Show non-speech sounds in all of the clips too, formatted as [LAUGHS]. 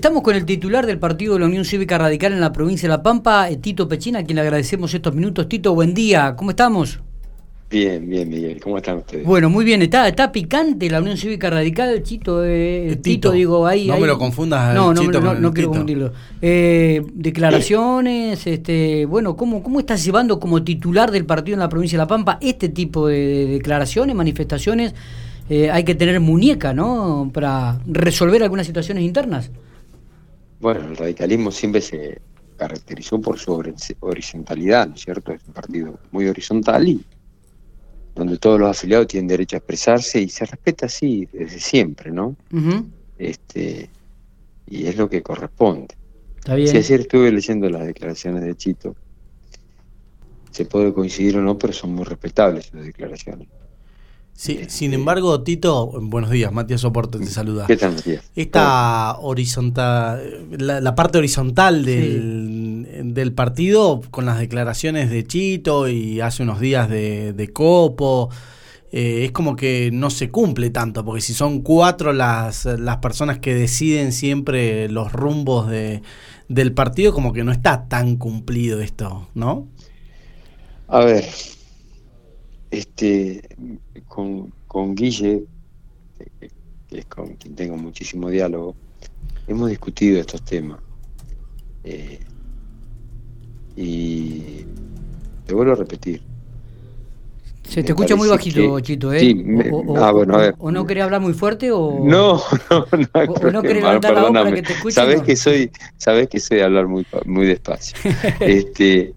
Estamos con el titular del partido de la Unión Cívica Radical en la provincia de La Pampa, eh, Tito Pechina, a quien le agradecemos estos minutos. Tito, buen día, ¿cómo estamos? Bien, bien, Miguel, ¿cómo están ustedes? Bueno, muy bien, está, está picante la Unión Cívica Radical, Chito, eh, Tito, digo, ahí... No ahí- me lo confundas, No, no, Chito no, con no el quiero Tito. confundirlo. Eh, declaraciones, este, bueno, ¿cómo, ¿cómo estás llevando como titular del partido en la provincia de La Pampa este tipo de, de declaraciones, manifestaciones? Eh, hay que tener muñeca, ¿no?, para resolver algunas situaciones internas. Bueno, el radicalismo siempre se caracterizó por su hori- horizontalidad, ¿no es cierto? Es un partido muy horizontal y donde todos los afiliados tienen derecho a expresarse y se respeta así desde siempre, ¿no? Ujú, Este, y es lo que corresponde. Está bien. Sí, ayer estuve leyendo las declaraciones de Chito. Se puede coincidir o no, pero son muy respetables sus declaraciones. Sí, Este- sin embargo, Tito, buenos días, Matías Soporte te saluda. ¿Qué tal, Matías? Esta horizontal, la, la parte horizontal del, del partido, con las declaraciones de Chito y hace unos días de, de Copo, eh, es como que no se cumple tanto, porque si son cuatro las, las personas que deciden siempre los rumbos de, del partido, como que no está tan cumplido esto, ¿no? A ver, este, con, con Guille, que es con quien tengo muchísimo diálogo, hemos discutido estos temas. Eh, y te vuelvo a repetir. Se te escucha muy bajito, que- Chito, ¿eh? sí, me- o, o- ah, bueno, a ver. o no querés hablar muy fuerte o... No, [LAUGHS] no, no o no querés levantar la voz para que te escuchen, Sabés no. que soy, sabés que soy de hablar muy, muy despacio. [LAUGHS] este,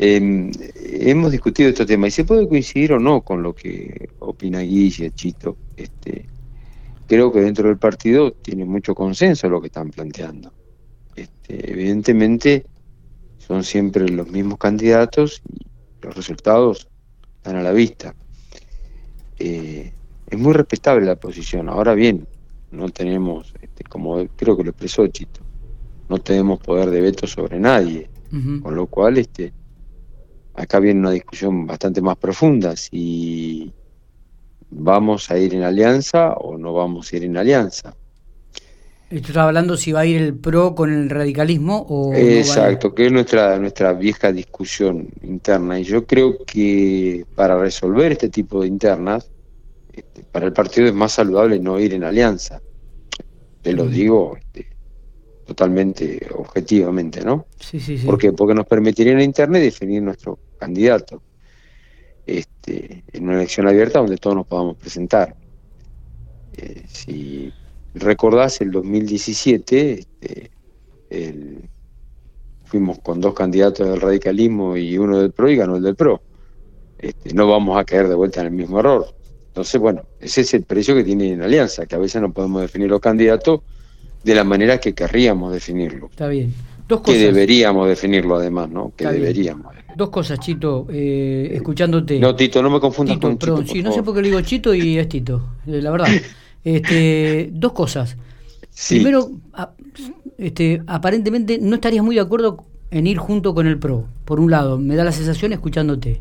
em, hemos discutido este tema y se puede coincidir o no con lo que opina Guille, Chito. Este, creo que dentro del partido tiene mucho consenso lo que están planteando. Este, evidentemente son siempre los mismos candidatos y los resultados están a la vista. Eh, es muy respetable la posición. Ahora bien, no tenemos, este, como creo que lo expresó Chito, no tenemos poder de veto sobre nadie, con lo cual este, acá viene una discusión bastante más profunda, si vamos a ir en alianza o no vamos a ir en alianza. Estaba hablando si va a ir el PRO con el radicalismo o... no. Exacto, que es nuestra, nuestra vieja discusión interna. Y yo creo que para resolver este tipo de internas, este, para el partido es más saludable no ir en alianza. Te lo Ujú. digo este, totalmente objetivamente, ¿no? Sí, sí, sí. ¿Por qué? Porque nos permitiría en interna definir nuestro candidato este, en una elección abierta donde todos nos podamos presentar. Eh, si recordás, el 2017 este, fuimos con dos candidatos del radicalismo y uno del PRO y ganó el del PRO. Este, no vamos a caer de vuelta en el mismo error. Entonces, bueno, ese es el precio que tiene en alianza, que a veces no podemos definir los candidatos de la manera que querríamos definirlo. Está bien. Dos Que deberíamos definirlo además, ¿no? Que deberíamos. Dos cosas, Chito, eh, escuchándote. No, Tito, no me confundas Tito, con Chito, perdón, por sí, no sé por qué le digo Chito y es Tito, eh, la verdad. [LAUGHS] Este, dos cosas. Sí. Primero, este, aparentemente no estarías muy de acuerdo en ir junto con el PRO, por un lado, me da la sensación escuchándote.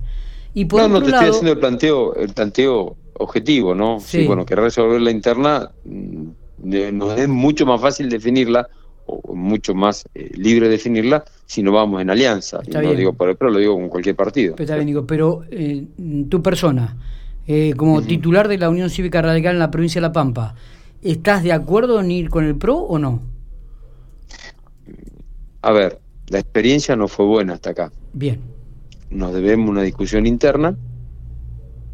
Y por no, no, te lado, estoy haciendo el planteo, el planteo objetivo, ¿no? Sí. Sí, bueno, que resolver la interna mm, nos es mucho más fácil definirla o mucho más eh, libre definirla si no vamos en alianza. Está y no bien. digo por el PRO, lo digo con cualquier partido. Pero está bien, digo, pero eh, tu persona, eh, como titular de la Unión Cívica Radical en la provincia de La Pampa, ¿estás de acuerdo en ir con el PRO o no? A ver, la experiencia no fue buena hasta acá. Bien, Nos debemos una discusión interna,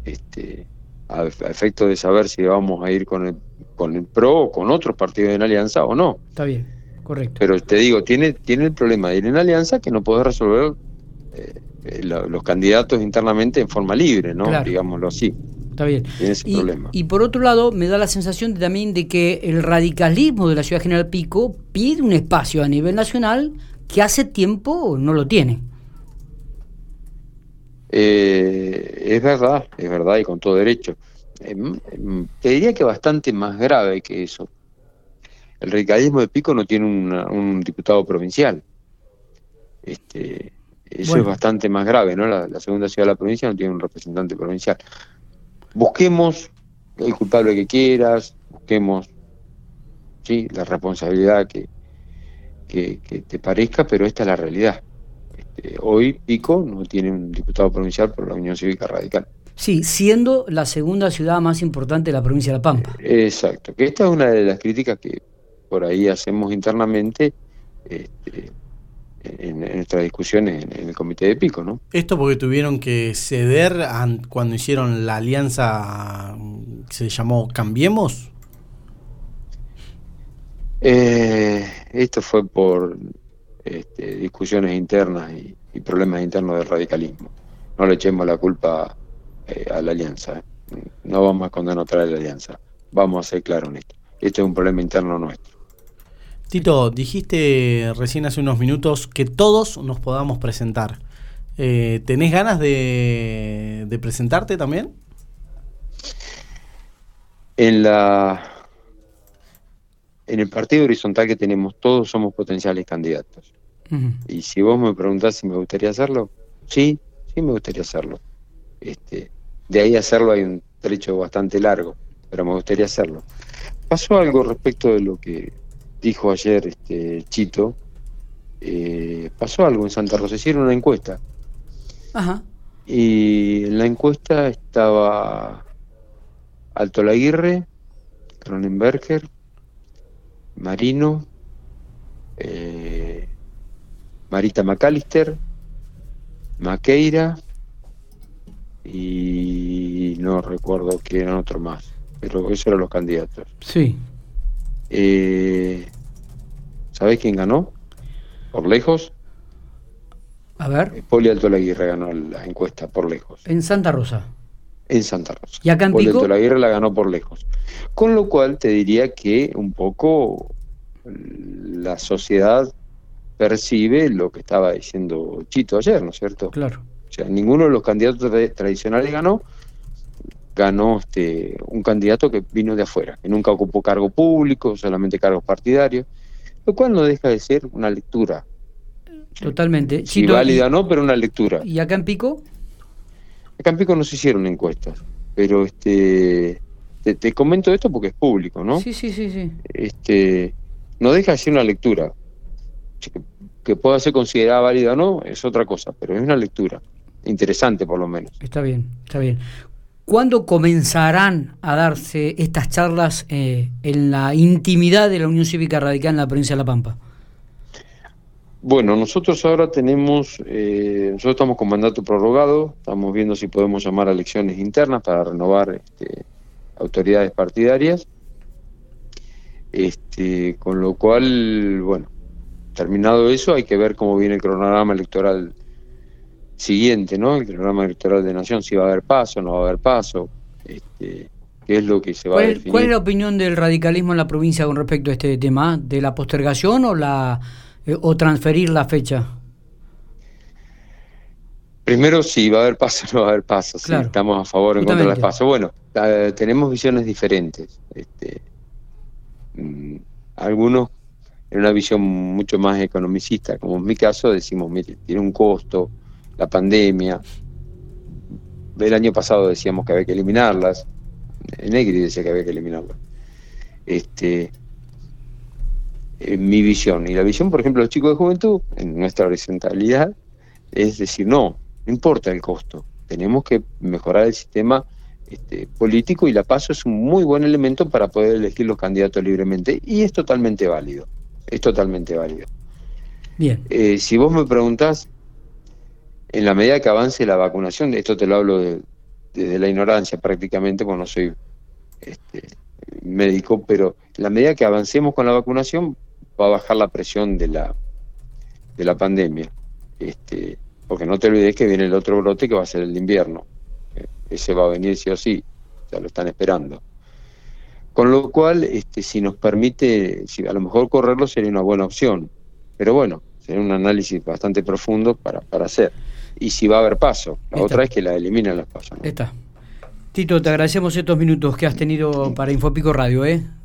este, a, a efecto de saber si vamos a ir con el, con el PRO o con otros partidos en alianza o no. está bien, correcto. Pero te digo, tiene, tiene el problema de ir en alianza que no podés resolver eh, eh, lo- los candidatos internamente en forma libre, ¿no? Claro. Digámoslo así. Está bien. Tiene ese Y, problema. y por otro lado, me da la sensación de- también de que el radicalismo de la ciudad General Pico pide un espacio a nivel nacional que hace tiempo no lo tiene. Eh, es verdad, es verdad y con todo derecho. Em, em, te diría que bastante más grave que eso. El radicalismo de Pico no tiene una- un diputado provincial. Este, eso Bueno. es bastante más grave, ¿no? La, la segunda ciudad de la provincia no tiene un representante provincial. Busquemos el culpable que quieras, busquemos sí, la responsabilidad que, que, te parezca, pero esta es la realidad. Este, hoy Pico no tiene un diputado provincial por la Unión Cívica Radical. Sí, siendo la segunda ciudad más importante de la provincia de La Pampa. Exacto, que esta es una de las críticas que por ahí hacemos internamente este, en, nuestras discusiones en, el comité de Pico, ¿no? Esto porque tuvieron que ceder cuando hicieron la alianza que se llamó Cambiemos. Eh, esto fue por este, discusiones internas y, problemas internos del radicalismo. No le echemos la culpa eh, a la alianza. ¿eh? No vamos a condenar otra vez la alianza. Vamos a ser claros en esto. Este es un problema interno nuestro. Tito, dijiste recién hace unos minutos que todos nos podamos presentar. Eh, ¿Tenés ganas de, de presentarte también? En la en el partido horizontal que tenemos, todos somos potenciales candidatos. Y si vos me preguntás si me gustaría hacerlo, sí, sí me gustaría hacerlo. Este, de ahí hacerlo hay un trecho bastante largo, pero me gustaría hacerlo. Pasó algo respecto de lo que dijo ayer este Chito. Eh, pasó algo en Santa Rosa, hicieron una encuesta. Ajá. Y en la encuesta estaba Alto Laguirre, Cronenberger, Marino, eh, Marita McAllister, Maqueira y no recuerdo quién eran otro más, pero esos eran los candidatos. Sí. Eh, ¿Sabés quién ganó? Por lejos. A ver. Eh, Poli Alto Laguirre ganó la encuesta por lejos. En Santa Rosa. En Santa Rosa. ¿Y acá en Poli Alto Laguirre la ganó por lejos. Con lo cual te diría que un poco la sociedad percibe lo que estaba diciendo Chito ayer, ¿no es cierto? Claro. O sea, ninguno de los candidatos tradicionales ganó, ganó este, un candidato que vino de afuera, que nunca ocupó cargo público, solamente cargos partidarios, lo cual no deja de ser una lectura. Totalmente. Si válida no, pero una lectura. ¿Y acá en Pico? Acá en Pico no se hicieron encuestas, pero este te, comento esto porque es público, ¿no? Sí, sí, sí, sí. Este, no deja de ser una lectura. Que, pueda ser considerada válida o no, es otra cosa, pero es una lectura. Interesante, por lo menos. Está bien, está bien. ¿Cuándo comenzarán a darse estas charlas eh, en la intimidad de la Unión Cívica Radical en la provincia de La Pampa? Bueno, nosotros ahora tenemos, eh, nosotros estamos con mandato prorrogado, estamos viendo si podemos llamar a elecciones internas para renovar este, autoridades partidarias este, con lo cual, bueno, terminado eso, hay que ver cómo viene el cronograma electoral siguiente, ¿no? El cronograma electoral de Nación, si va a haber paso, no va a haber paso, este, qué es lo que se va a definir. ¿Cuál es la opinión del radicalismo en la provincia con respecto a este tema? ¿De la postergación o, la, eh, o transferir la fecha? Primero, si va a haber paso o [LAUGHS] no va a haber paso, si estamos a favor o en contra del paso. Bueno, tenemos visiones diferentes. Este, Mm, algunos en una visión mucho más economicista, como en mi caso, decimos, mire, tiene un costo, la pandemia. El año pasado decíamos que había que eliminarlas, Negri decía que había que eliminarlas. Este, en mi visión, y la visión, por ejemplo, de los chicos de juventud, en nuestra horizontalidad, es decir, no, no importa el costo, tenemos que mejorar el sistema este, político y la paso es un muy buen elemento para poder elegir los candidatos libremente y es totalmente válido, es totalmente válido. Bien. Eh, si vos me preguntás, en la medida que avance la vacunación, esto te lo hablo desde la ignorancia prácticamente, porque no soy este, médico, pero en la medida que avancemos con la vacunación va a bajar la presión de la, de la pandemia. Este, porque no te olvides que viene el otro brote que va a ser el invierno ese va a venir sí o sí, ya lo están esperando. Con lo cual, este, si nos permite, si a lo mejor correrlo sería una buena opción, pero bueno, sería un análisis bastante profundo para, para hacer. Y si va a haber paso, la otra es que la eliminen los pasos. Está. Tito, te agradecemos estos minutos que has tenido para Infopico Radio, ¿eh?